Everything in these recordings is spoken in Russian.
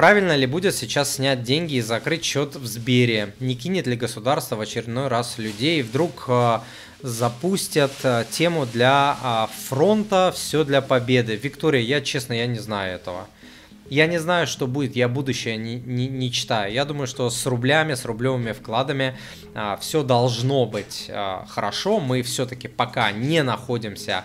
правильно ли будет сейчас снять деньги и закрыть счет в Сбере? Не кинет ли государство в очередной раз людей? Вдруг э, запустят э, тему для э, фронта «Все для победы». Виктория, я честно, я не знаю этого. Я не знаю, что будет, я будущее не, не, не читаю. Я думаю, что с рублями, с рублевыми вкладами а, все должно быть а, хорошо. Мы все-таки пока не находимся а,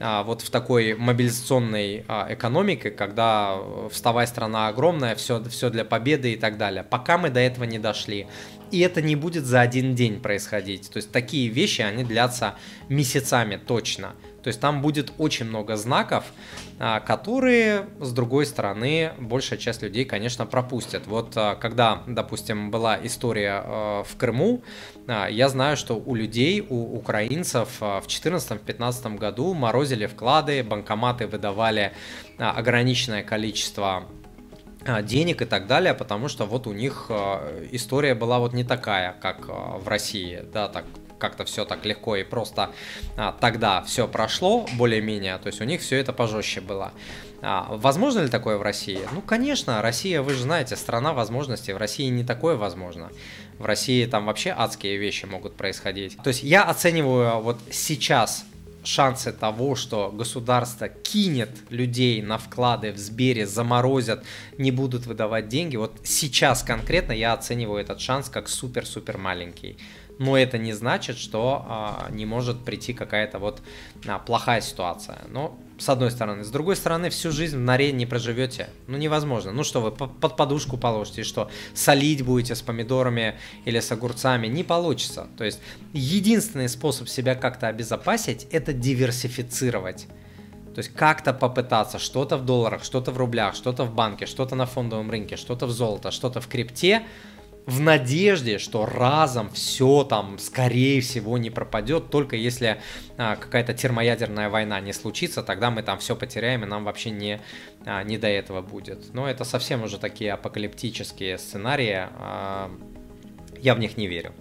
вот в такой мобилизационной а, экономике, когда э, вставай страна огромная, все, все для победы и так далее. Пока мы до этого не дошли. И это не будет за один день происходить. То есть такие вещи, они длятся месяцами точно. То есть там будет очень много знаков, а, которые, с другой стороны, большая часть людей, конечно, пропустят. Вот а, когда, допустим, была история а, в Крыму, я знаю, что у людей, у украинцев в 2014-2015 году морозили вклады, банкоматы выдавали ограниченное количество денег и так далее, потому что вот у них история была вот не такая, как в России, да, так как-то все так легко и просто а, тогда все прошло более-менее, то есть у них все это пожестче было. А, возможно ли такое в России? Ну, конечно, Россия, вы же знаете, страна возможностей, в России не такое возможно. В России там вообще адские вещи могут происходить. То есть я оцениваю вот сейчас шансы того, что государство кинет людей на вклады в Сбере, заморозят, не будут выдавать деньги, вот сейчас конкретно я оцениваю этот шанс как супер-супер маленький но это не значит, что а, не может прийти какая-то вот а, плохая ситуация. Но с одной стороны. С другой стороны, всю жизнь в норе не проживете. Ну, невозможно. Ну что, вы под подушку положите, что, солить будете с помидорами или с огурцами? Не получится. То есть, единственный способ себя как-то обезопасить, это диверсифицировать. То есть как-то попытаться что-то в долларах, что-то в рублях, что-то в банке, что-то на фондовом рынке, что-то в золото, что-то в крипте, в надежде, что разом все там, скорее всего, не пропадет, только если а, какая-то термоядерная война не случится, тогда мы там все потеряем, и нам вообще не, а, не до этого будет. Но это совсем уже такие апокалиптические сценарии, а, я в них не верю.